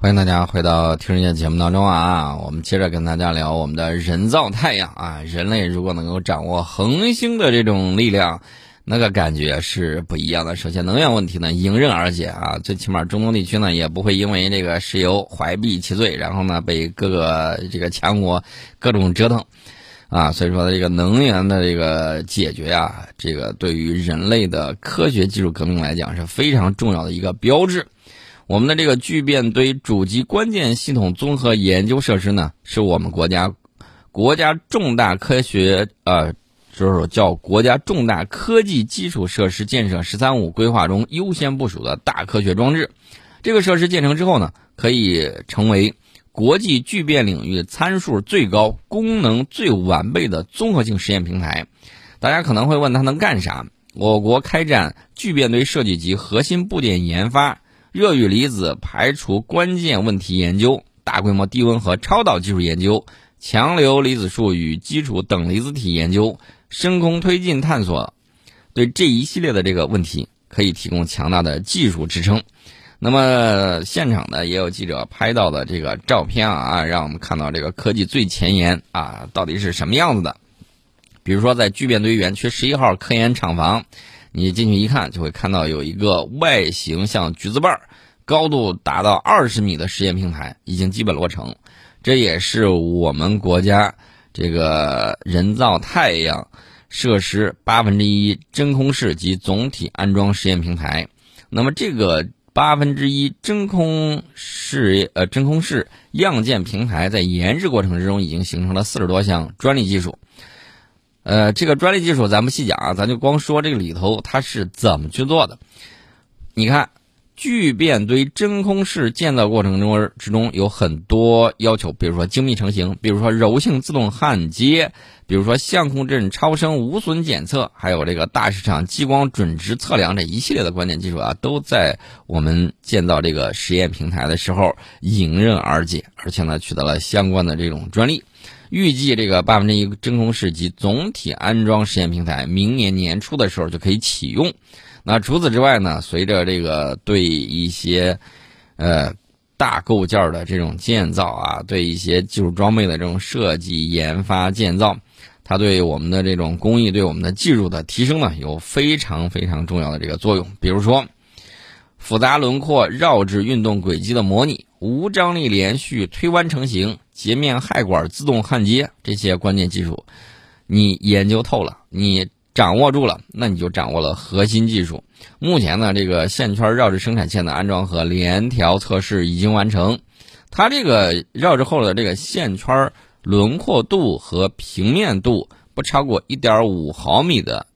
欢迎大家回到听世界节目当中啊！我们接着跟大家聊我们的人造太阳啊。人类如果能够掌握恒星的这种力量，那个感觉是不一样的。首先，能源问题呢迎刃而解啊，最起码中东地区呢也不会因为这个石油怀璧其罪，然后呢被各个这个强国各种折腾啊。所以说，这个能源的这个解决啊，这个对于人类的科学技术革命来讲是非常重要的一个标志。我们的这个聚变堆主机关键系统综合研究设施呢，是我们国家国家重大科学呃，就是叫国家重大科技基础设施建设“十三五”规划中优先部署的大科学装置。这个设施建成之后呢，可以成为国际聚变领域参数最高、功能最完备的综合性实验平台。大家可能会问，它能干啥？我国开展聚变堆设计及核心部件研发。热与离子排除关键问题研究、大规模低温和超导技术研究、强流离子束与基础等离子体研究、深空推进探索，对这一系列的这个问题可以提供强大的技术支撑。那么现场呢，也有记者拍到的这个照片啊，让我们看到这个科技最前沿啊，到底是什么样子的？比如说在聚变堆园区十一号科研厂房。你进去一看，就会看到有一个外形像橘子瓣儿、高度达到二十米的实验平台已经基本落成。这也是我们国家这个人造太阳设施八分之一真空室及总体安装实验平台。那么，这个八分之一真空室呃真空室样件平台在研制过程之中已经形成了四十多项专利技术。呃，这个专利技术咱不细讲啊，咱就光说这个里头它是怎么去做的。你看，聚变堆真空室建造过程中之中有很多要求，比如说精密成型，比如说柔性自动焊接，比如说相控阵超声无损检测，还有这个大市场激光准值测量这一系列的关键技术啊，都在我们建造这个实验平台的时候迎刃而解，而且呢取得了相关的这种专利。预计这个八分之一真空室及总体安装实验平台明年年初的时候就可以启用。那除此之外呢，随着这个对一些呃大构件的这种建造啊，对一些技术装备的这种设计研发建造，它对我们的这种工艺、对我们的技术的提升呢，有非常非常重要的这个作用。比如说，复杂轮廓绕制运动轨迹的模拟，无张力连续推弯成型。截面焊管自动焊接这些关键技术，你研究透了，你掌握住了，那你就掌握了核心技术。目前呢，这个线圈绕着生产线的安装和联调测试已经完成。它这个绕着后的这个线圈轮廓度和平面度不超过一点五毫米的，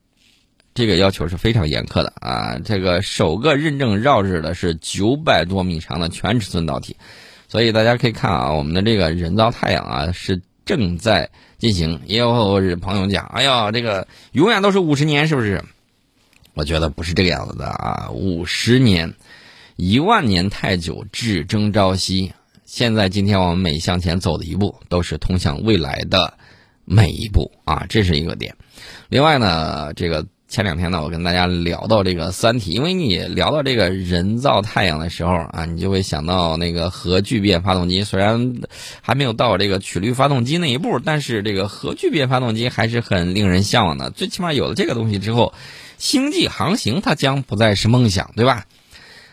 这个要求是非常严苛的啊。这个首个认证绕置的是九百多米长的全尺寸导体。所以大家可以看啊，我们的这个人造太阳啊是正在进行。也有朋友讲，哎呀，这个永远都是五十年，是不是？我觉得不是这个样子的啊，五十年、一万年太久，只争朝夕。现在今天我们每向前走的一步，都是通向未来的每一步啊，这是一个点。另外呢，这个。前两天呢，我跟大家聊到这个《三体》，因为你聊到这个人造太阳的时候啊，你就会想到那个核聚变发动机。虽然还没有到这个曲率发动机那一步，但是这个核聚变发动机还是很令人向往的。最起码有了这个东西之后，星际航行它将不再是梦想，对吧？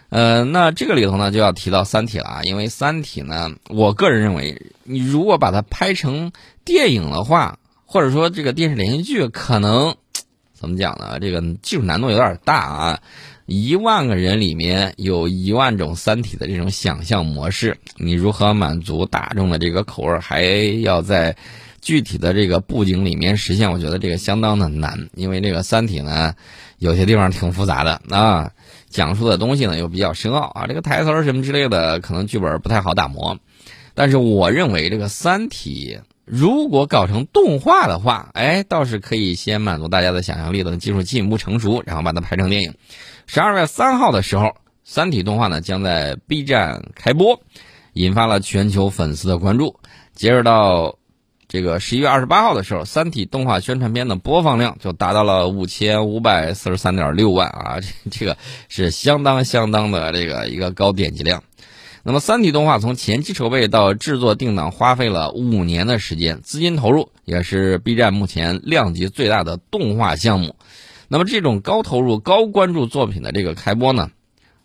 呃，那这个里头呢，就要提到《三体》了啊，因为《三体》呢，我个人认为，你如果把它拍成电影的话，或者说这个电视连续剧，可能。怎么讲呢？这个技术难度有点大啊！一万个人里面有一万种《三体》的这种想象模式，你如何满足大众的这个口味，还要在具体的这个布景里面实现？我觉得这个相当的难，因为这个《三体》呢，有些地方挺复杂的啊，讲述的东西呢又比较深奥啊，这个台词什么之类的，可能剧本不太好打磨。但是我认为这个《三体》。如果搞成动画的话，哎，倒是可以先满足大家的想象力，等技术进一步成熟，然后把它拍成电影。十二月三号的时候，《三体》动画呢将在 B 站开播，引发了全球粉丝的关注。截止到这个十一月二十八号的时候，《三体》动画宣传片的播放量就达到了五千五百四十三点六万啊，这这个是相当相当的这个一个高点击量。那么，《三体》动画从前期筹备到制作定档花费了五年的时间，资金投入也是 B 站目前量级最大的动画项目。那么，这种高投入、高关注作品的这个开播呢，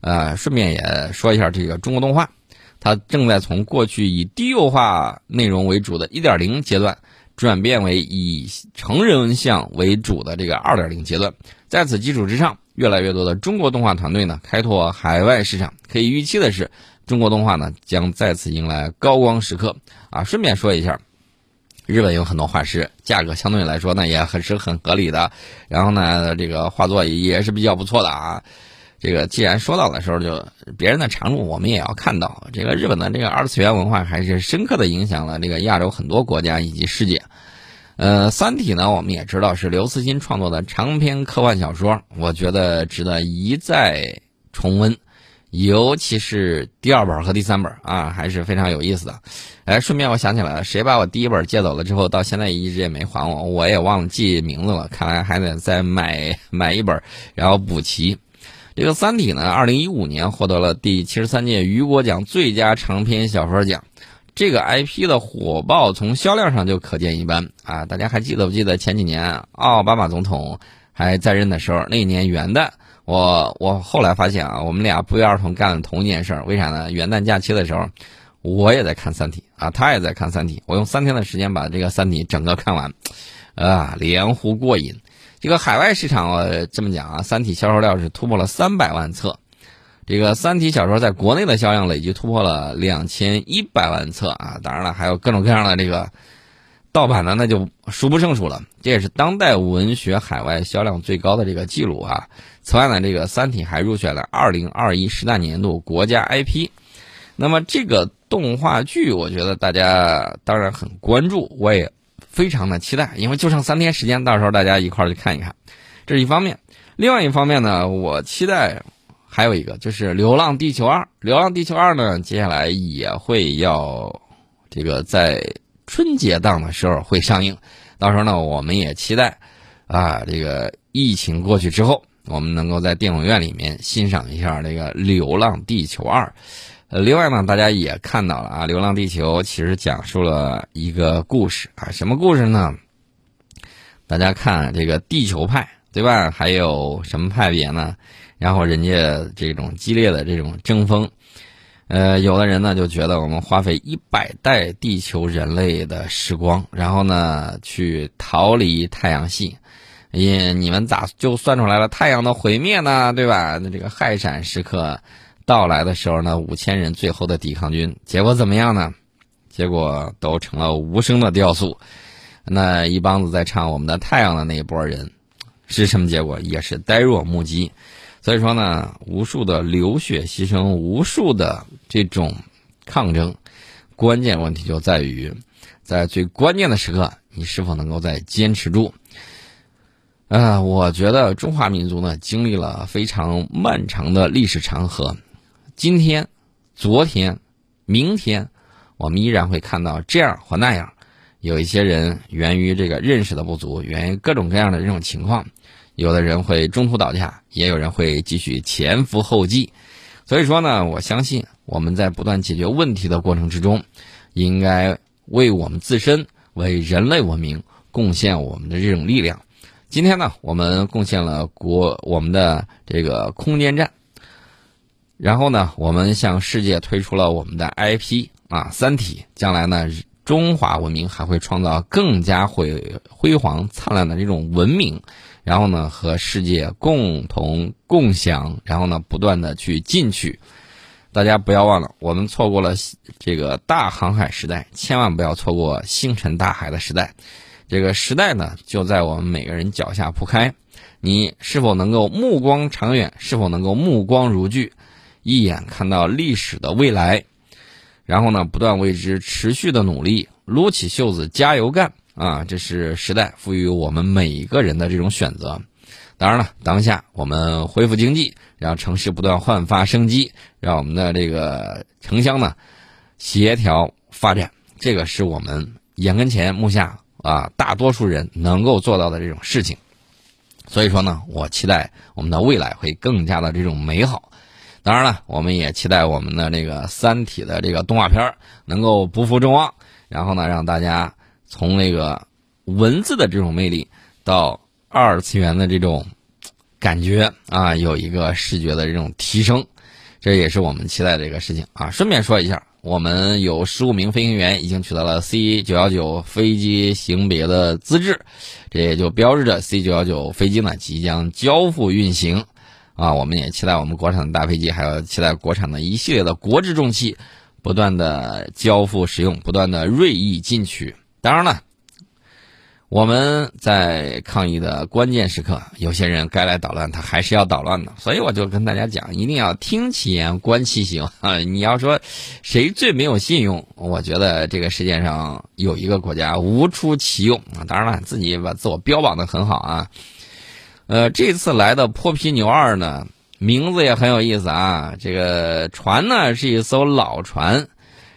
呃，顺便也说一下这个中国动画，它正在从过去以低幼化内容为主的一点零阶段，转变为以成人向为主的这个二点零阶段。在此基础之上，越来越多的中国动画团队呢，开拓海外市场。可以预期的是。中国动画呢将再次迎来高光时刻啊！顺便说一下，日本有很多画师，价格相对来说呢也很是很合理的，然后呢这个画作也是比较不错的啊。这个既然说到的时候，就别人的长处我们也要看到。这个日本的这个二次元文化还是深刻的影响了这个亚洲很多国家以及世界。呃，《三体》呢我们也知道是刘慈欣创作的长篇科幻小说，我觉得值得一再重温。尤其是第二本和第三本啊，还是非常有意思的。哎，顺便我想起来了，谁把我第一本借走了之后，到现在一直也没还我，我也忘了记名字了。看来还得再买 买一本，然后补齐。这个《三体》呢，二零一五年获得了第七十三届雨果奖最佳长篇小说奖。这个 IP 的火爆，从销量上就可见一斑啊！大家还记得不记得前几年奥巴马总统还在任的时候，那年元旦。我我后来发现啊，我们俩不约而同干了同一件事儿，为啥呢？元旦假期的时候，我也在看《三体》啊，他也在看《三体》，我用三天的时间把这个《三体》整个看完，啊，连呼过瘾。这个海外市场我这么讲啊，《三体》销售量是突破了三百万册，这个《三体》小说在国内的销量累计突破了两千一百万册啊，当然了，还有各种各样的这个。盗版的那就数不胜数了，这也是当代文学海外销量最高的这个记录啊。此外呢，这个《三体》还入选了二零二一十大年度国家 IP。那么这个动画剧，我觉得大家当然很关注，我也非常的期待，因为就剩三天时间，到时候大家一块儿去看一看，这是一方面。另外一方面呢，我期待还有一个就是《流浪地球二》，《流浪地球二》呢，接下来也会要这个在。春节档的时候会上映，到时候呢，我们也期待，啊，这个疫情过去之后，我们能够在电影院里面欣赏一下这个《流浪地球二》。呃，另外呢，大家也看到了啊，《流浪地球》其实讲述了一个故事啊，什么故事呢？大家看这个地球派，对吧？还有什么派别呢？然后人家这种激烈的这种争锋。呃，有的人呢就觉得我们花费一百代地球人类的时光，然后呢去逃离太阳系，也你们咋就算出来了太阳的毁灭呢？对吧？那这个害闪时刻到来的时候呢，五千人最后的抵抗军，结果怎么样呢？结果都成了无声的雕塑。那一帮子在唱我们的太阳的那一波人，是什么结果？也是呆若木鸡。所以说呢，无数的流血牺牲，无数的这种抗争，关键问题就在于，在最关键的时刻，你是否能够再坚持住？啊，我觉得中华民族呢，经历了非常漫长的历史长河，今天、昨天、明天，我们依然会看到这样或那样，有一些人源于这个认识的不足，源于各种各样的这种情况。有的人会中途倒下，也有人会继续前赴后继。所以说呢，我相信我们在不断解决问题的过程之中，应该为我们自身、为人类文明贡献我们的这种力量。今天呢，我们贡献了国我们的这个空间站，然后呢，我们向世界推出了我们的 IP 啊，《三体》。将来呢，中华文明还会创造更加辉辉煌灿烂的这种文明。然后呢，和世界共同共享，然后呢，不断的去进取。大家不要忘了，我们错过了这个大航海时代，千万不要错过星辰大海的时代。这个时代呢，就在我们每个人脚下铺开。你是否能够目光长远？是否能够目光如炬，一眼看到历史的未来？然后呢，不断为之持续的努力，撸起袖子加油干。啊，这是时代赋予我们每一个人的这种选择。当然了，当下我们恢复经济，让城市不断焕发生机，让我们的这个城乡呢协调发展，这个是我们眼跟前、目下啊大多数人能够做到的这种事情。所以说呢，我期待我们的未来会更加的这种美好。当然了，我们也期待我们的这个《三体》的这个动画片能够不负众望，然后呢，让大家从那个文字的这种魅力到二次元的这种感觉啊，有一个视觉的这种提升，这也是我们期待的一个事情啊。顺便说一下，我们有十五名飞行员已经取得了 C 九幺九飞机型别的资质，这也就标志着 C 九幺九飞机呢即将交付运行。啊，我们也期待我们国产的大飞机，还有期待国产的一系列的国之重器，不断的交付使用，不断的锐意进取。当然了，我们在抗疫的关键时刻，有些人该来捣乱，他还是要捣乱的。所以我就跟大家讲，一定要听其言，观其行啊！你要说谁最没有信用，我觉得这个世界上有一个国家无出其右啊！当然了，自己把自我标榜的很好啊。呃，这次来的泼皮牛二呢，名字也很有意思啊。这个船呢是一艘老船，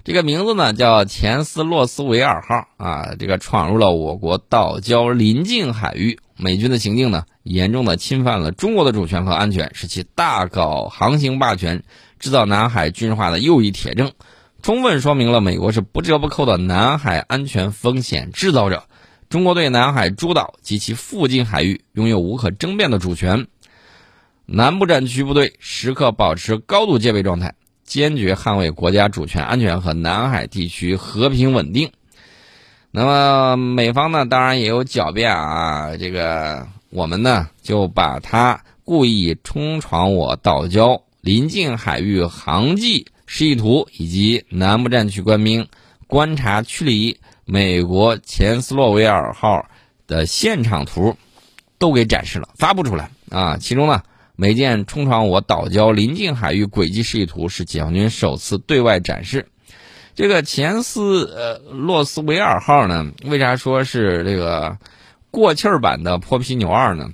这个名字呢叫钱斯洛斯维尔号啊。这个闯入了我国岛礁邻近海域，美军的行径呢严重的侵犯了中国的主权和安全，使其大搞航行霸权，制造南海军事化的又一铁证，充分说明了美国是不折不扣的南海安全风险制造者。中国对南海诸岛及其附近海域拥有无可争辩的主权。南部战区部队时刻保持高度戒备状态，坚决捍卫国家主权安全和南海地区和平稳定。那么美方呢，当然也有狡辩啊，这个我们呢就把他故意冲闯我岛礁临近海域航迹示意图以及南部战区官兵观察驱离。美国前斯洛维尔号的现场图都给展示了，发布出来啊。其中呢，美舰冲闯我岛礁临近海域轨迹示意图是解放军首次对外展示。这个前斯呃洛斯维尔号呢，为啥说是这个过气儿版的破皮牛二呢？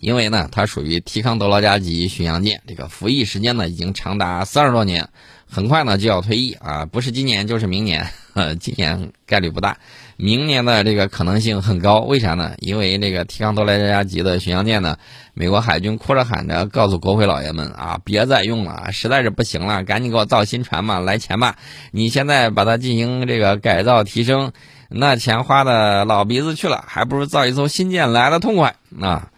因为呢，它属于提康德罗加级巡洋舰，这个服役时间呢已经长达三十多年，很快呢就要退役啊，不是今年就是明年。呃，今年概率不大，明年的这个可能性很高。为啥呢？因为这个提康多莱加级的巡洋舰呢，美国海军哭着喊着告诉国会老爷们啊，别再用了，实在是不行了，赶紧给我造新船嘛，来钱吧！你现在把它进行这个改造提升，那钱花的老鼻子去了，还不如造一艘新舰来的痛快啊！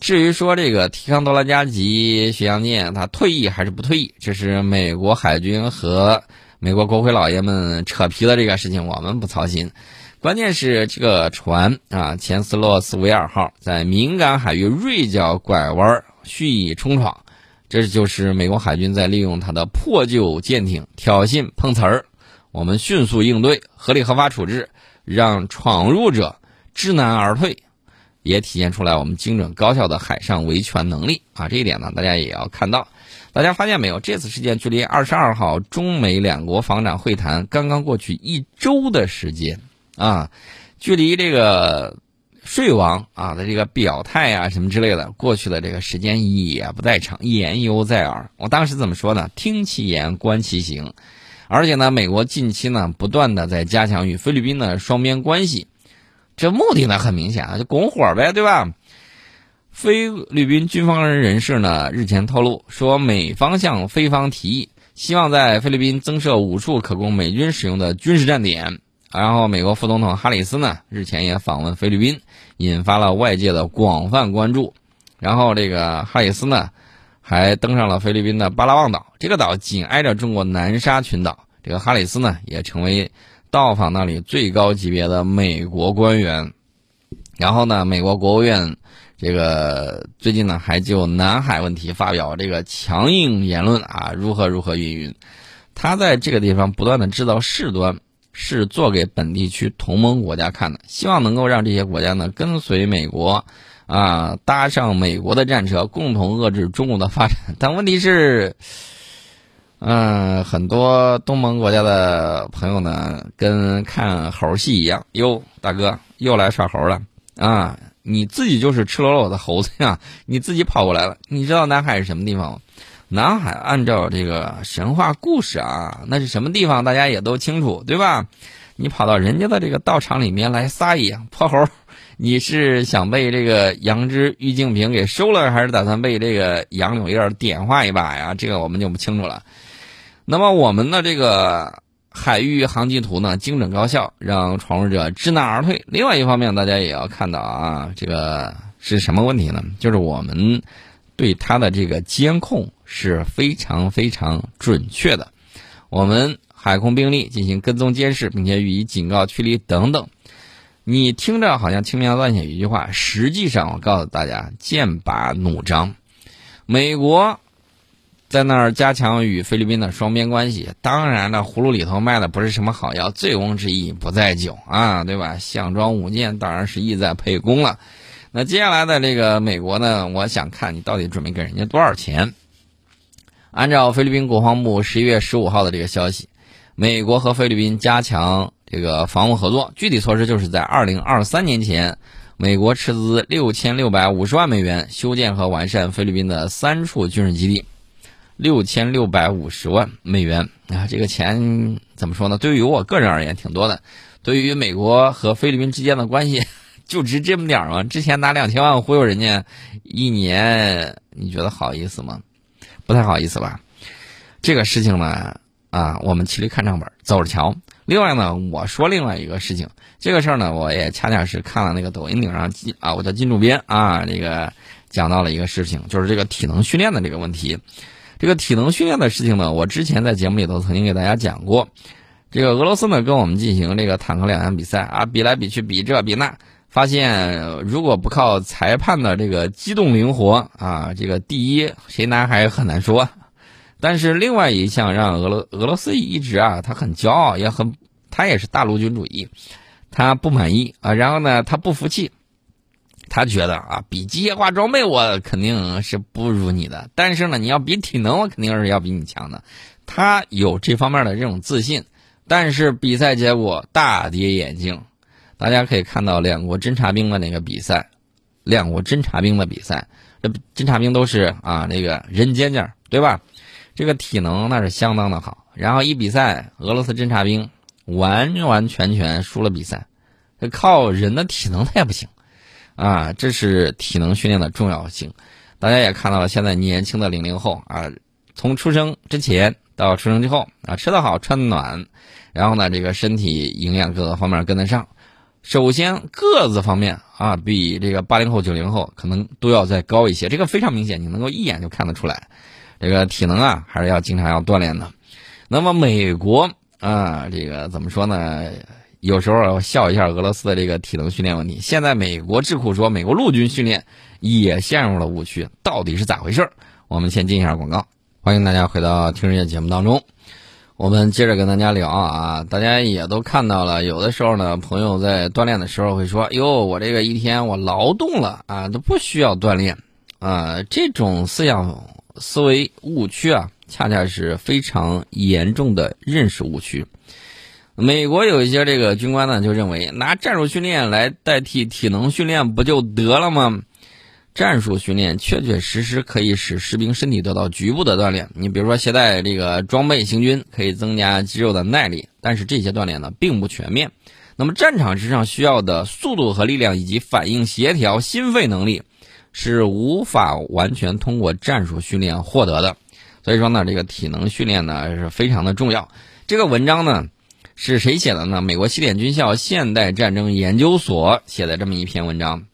至于说这个提康多拉加级巡洋舰它退役还是不退役，这是美国海军和。美国国会老爷们扯皮的这个事情，我们不操心。关键是这个船啊，钱斯洛斯维尔号在敏感海域锐角拐弯蓄意冲闯，这就是美国海军在利用它的破旧舰艇挑衅碰瓷儿。我们迅速应对，合理合法处置，让闯入者知难而退，也体现出来我们精准高效的海上维权能力啊！这一点呢，大家也要看到。大家发现没有？这次事件距离二十二号中美两国防长会谈刚刚过去一周的时间，啊，距离这个税王啊的这个表态啊什么之类的过去的这个时间也不在长，言犹在耳。我当时怎么说呢？听其言，观其行。而且呢，美国近期呢不断的在加强与菲律宾的双边关系，这目的呢很明显啊，就拱火呗，对吧？菲律宾军方人士呢日前透露说，美方向菲方提议，希望在菲律宾增设五处可供美军使用的军事站点。然后，美国副总统哈里斯呢日前也访问菲律宾，引发了外界的广泛关注。然后，这个哈里斯呢还登上了菲律宾的巴拉望岛，这个岛紧挨着中国南沙群岛。这个哈里斯呢也成为到访那里最高级别的美国官员。然后呢，美国国务院。这个最近呢，还就南海问题发表这个强硬言论啊，如何如何云云。他在这个地方不断的制造事端，是做给本地区同盟国家看的，希望能够让这些国家呢跟随美国，啊，搭上美国的战车，共同遏制中国的发展。但问题是，嗯，很多东盟国家的朋友呢，跟看猴戏一样，哟，大哥又来耍猴了啊！你自己就是赤裸裸的猴子呀！你自己跑过来了。你知道南海是什么地方吗？南海按照这个神话故事啊，那是什么地方？大家也都清楚，对吧？你跑到人家的这个道场里面来撒野，泼猴，你是想被这个杨枝玉净瓶给收了，还是打算被这个杨柳叶点化一把呀？这个我们就不清楚了。那么我们的这个海域航迹图呢，精准高效，让闯入者知难而退。另外一方面，大家也要看到啊，这个是什么问题呢？就是我们对它的这个监控是非常非常准确的。我们海空兵力进行跟踪监视，并且予以警告驱离等等。你听着好像轻描淡写一句话，实际上我告诉大家，剑拔弩张。美国在那儿加强与菲律宾的双边关系，当然了，葫芦里头卖的不是什么好药，醉翁之意不在酒啊，对吧？项庄舞剑当然是意在沛公了。那接下来的这个美国呢，我想看你到底准备给人家多少钱。按照菲律宾国防部十一月十五号的这个消息，美国和菲律宾加强这个防务合作。具体措施就是在二零二三年前，美国斥资六千六百五十万美元修建和完善菲律宾的三处军事基地。六千六百五十万美元啊，这个钱怎么说呢？对于我个人而言，挺多的。对于美国和菲律宾之间的关系，就值这么点儿吗？之前拿两千万忽悠人家一年，你觉得好意思吗？不太好意思吧，这个事情呢，啊，我们骑驴看账本，走着瞧。另外呢，我说另外一个事情，这个事儿呢，我也恰恰是看了那个抖音顶上金啊，我叫金主编啊，这个讲到了一个事情，就是这个体能训练的这个问题。这个体能训练的事情呢，我之前在节目里头曾经给大家讲过。这个俄罗斯呢，跟我们进行这个坦克两样比赛啊，比来比去，比这比那。发现，如果不靠裁判的这个机动灵活啊，这个第一谁拿还很难说。但是另外一项让俄罗俄罗斯一直啊，他很骄傲，也很他也是大陆军主义，他不满意啊，然后呢，他不服气，他觉得啊，比机械化装备我肯定是不如你的，但是呢，你要比体能，我肯定是要比你强的。他有这方面的这种自信，但是比赛结果大跌眼镜。大家可以看到两国侦察兵的那个比赛，两国侦察兵的比赛，这侦察兵都是啊那个人尖尖对吧？这个体能那是相当的好。然后一比赛，俄罗斯侦察兵完完全全输了比赛，靠人的体能他也不行啊。这是体能训练的重要性。大家也看到了，现在年轻的零零后啊，从出生之前到出生之后啊，吃得好，穿得暖，然后呢，这个身体营养各个方面跟得上。首先，个子方面啊，比这个八零后、九零后可能都要再高一些，这个非常明显，你能够一眼就看得出来。这个体能啊，还是要经常要锻炼的。那么美国啊，这个怎么说呢？有时候笑一下俄罗斯的这个体能训练问题。现在美国智库说，美国陆军训练也陷入了误区，到底是咋回事？我们先进一下广告，欢迎大家回到听世界节目当中。我们接着跟大家聊啊，大家也都看到了，有的时候呢，朋友在锻炼的时候会说：“哟，我这个一天我劳动了啊，都不需要锻炼啊。”这种思想思维误区啊，恰恰是非常严重的认识误区。美国有一些这个军官呢，就认为拿战术训练来代替体能训练不就得了吗？战术训练确确实实可以使士兵身体得到局部的锻炼。你比如说，携带这个装备行军可以增加肌肉的耐力，但是这些锻炼呢并不全面。那么战场之上需要的速度和力量以及反应协调、心肺能力是无法完全通过战术训练获得的。所以说呢，这个体能训练呢是非常的重要。这个文章呢是谁写的呢？美国西点军校现代战争研究所写的这么一篇文章。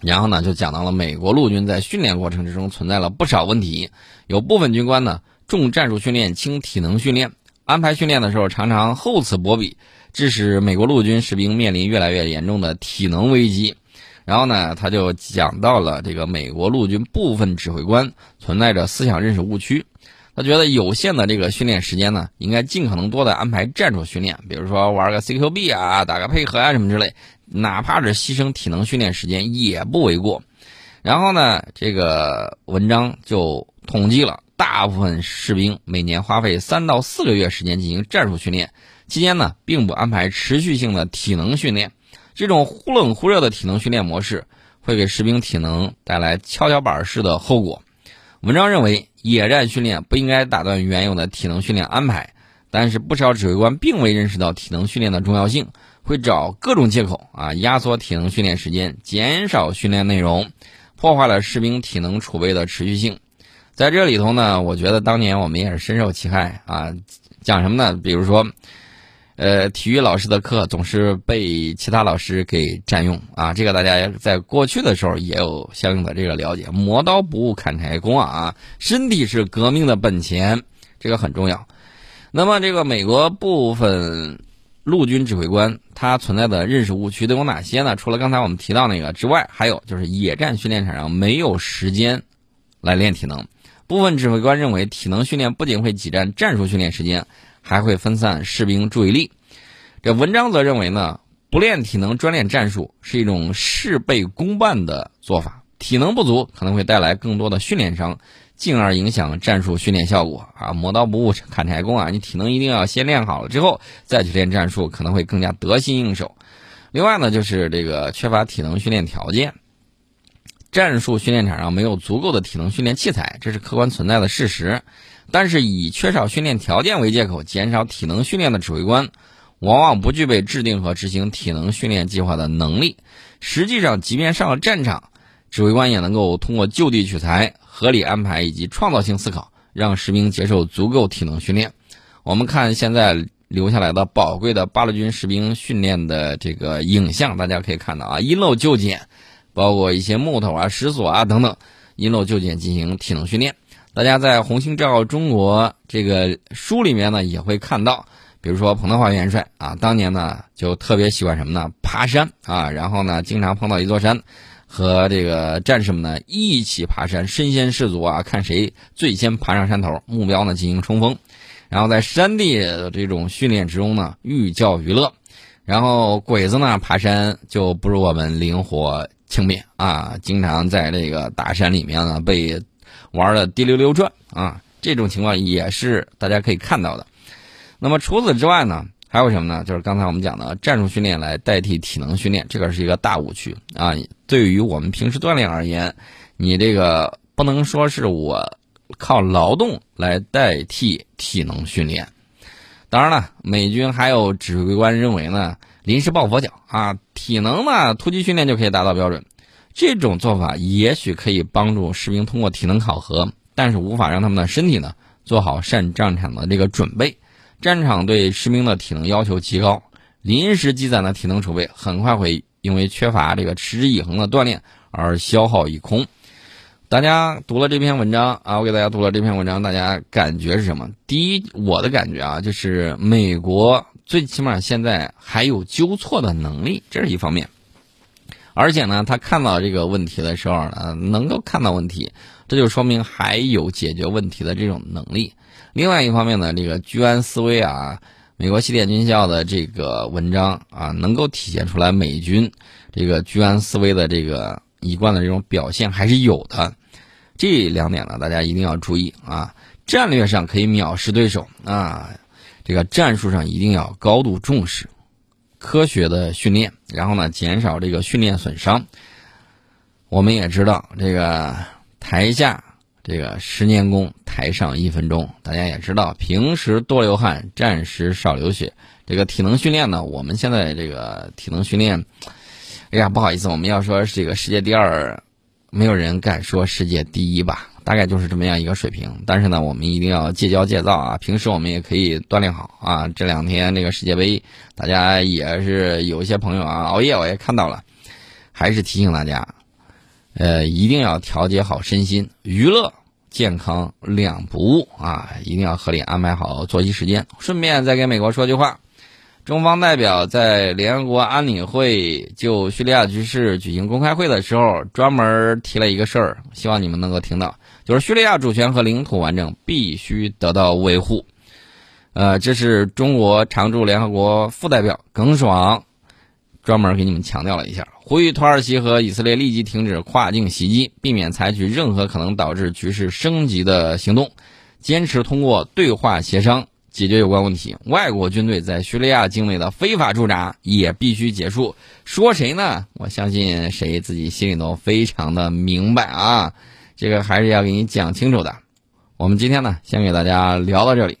然后呢，就讲到了美国陆军在训练过程之中存在了不少问题，有部分军官呢重战术训练轻体能训练，安排训练的时候常常厚此薄彼，致使美国陆军士兵面临越来越严重的体能危机。然后呢，他就讲到了这个美国陆军部分指挥官存在着思想认识误区，他觉得有限的这个训练时间呢，应该尽可能多的安排战术训练，比如说玩个 CQB 啊，打个配合啊什么之类。哪怕是牺牲体能训练时间也不为过。然后呢，这个文章就统计了大部分士兵每年花费三到四个月时间进行战术训练，期间呢并不安排持续性的体能训练。这种忽冷忽热的体能训练模式会给士兵体能带来跷跷板式的后果。文章认为，野战训练不应该打断原有的体能训练安排。但是不少指挥官并未认识到体能训练的重要性，会找各种借口啊，压缩体能训练时间，减少训练内容，破坏了士兵体能储备的持续性。在这里头呢，我觉得当年我们也是深受其害啊。讲什么呢？比如说。呃，体育老师的课总是被其他老师给占用啊！这个大家在过去的时候也有相应的这个了解。磨刀不误砍柴工啊，身体是革命的本钱，这个很重要。那么，这个美国部分陆军指挥官他存在的认识误区都有哪些呢？除了刚才我们提到那个之外，还有就是野战训练场上没有时间来练体能。部分指挥官认为，体能训练不仅会挤占战术训练时间。还会分散士兵注意力。这文章则认为呢，不练体能专练战术是一种事倍功半的做法，体能不足可能会带来更多的训练伤，进而影响战术训练效果啊！磨刀不误砍柴工啊，你体能一定要先练好了之后再去练战术，可能会更加得心应手。另外呢，就是这个缺乏体能训练条件，战术训练场上没有足够的体能训练器材，这是客观存在的事实。但是以缺少训练条件为借口减少体能训练的指挥官，往往不具备制定和执行体能训练计划的能力。实际上，即便上了战场，指挥官也能够通过就地取材、合理安排以及创造性思考，让士兵接受足够体能训练。我们看现在留下来的宝贵的八路军士兵训练的这个影像，大家可以看到啊，因漏就捡，包括一些木头啊、石锁啊等等，因漏就捡进行体能训练。大家在《红星照耀中国》这个书里面呢，也会看到，比如说彭德怀元帅啊，当年呢就特别喜欢什么呢？爬山啊，然后呢，经常碰到一座山，和这个战士们呢一起爬山，身先士卒啊，看谁最先爬上山头，目标呢进行冲锋，然后在山地的这种训练之中呢，寓教于乐，然后鬼子呢爬山就不如我们灵活轻便啊，经常在这个大山里面呢被。玩的滴溜溜转啊，这种情况也是大家可以看到的。那么除此之外呢，还有什么呢？就是刚才我们讲的战术训练来代替体能训练，这个是一个大误区啊。对于我们平时锻炼而言，你这个不能说是我靠劳动来代替体能训练。当然了，美军还有指挥官认为呢，临时抱佛脚啊，体能呢突击训练就可以达到标准。这种做法也许可以帮助士兵通过体能考核，但是无法让他们的身体呢做好上战场的这个准备。战场对士兵的体能要求极高，临时积攒的体能储备很快会因为缺乏这个持之以恒的锻炼而消耗一空。大家读了这篇文章啊，我给大家读了这篇文章，大家感觉是什么？第一，我的感觉啊，就是美国最起码现在还有纠错的能力，这是一方面。而且呢，他看到这个问题的时候呢，能够看到问题，这就说明还有解决问题的这种能力。另外一方面呢，这个居安思危啊，美国西点军校的这个文章啊，能够体现出来美军这个居安思危的这个一贯的这种表现还是有的。这两点呢，大家一定要注意啊。战略上可以藐视对手啊，这个战术上一定要高度重视。科学的训练，然后呢，减少这个训练损伤。我们也知道，这个台下这个十年功，台上一分钟。大家也知道，平时多流汗，战时少流血。这个体能训练呢，我们现在这个体能训练，哎呀，不好意思，我们要说这个世界第二，没有人敢说世界第一吧。大概就是这么样一个水平，但是呢，我们一定要戒骄戒躁啊！平时我们也可以锻炼好啊。这两天这个世界杯，大家也是有一些朋友啊熬夜，我也看到了，还是提醒大家，呃，一定要调节好身心，娱乐健康两不误啊！一定要合理安排好作息时间。顺便再给美国说句话。中方代表在联合国安理会就叙利亚局势举行公开会的时候，专门提了一个事儿，希望你们能够听到，就是叙利亚主权和领土完整必须得到维护。呃，这是中国常驻联合国副代表耿爽专门给你们强调了一下，呼吁土耳其和以色列立即停止跨境袭击，避免采取任何可能导致局势升级的行动，坚持通过对话协商。解决有关问题，外国军队在叙利亚境内的非法驻扎也必须结束。说谁呢？我相信谁自己心里都非常的明白啊！这个还是要给你讲清楚的。我们今天呢，先给大家聊到这里。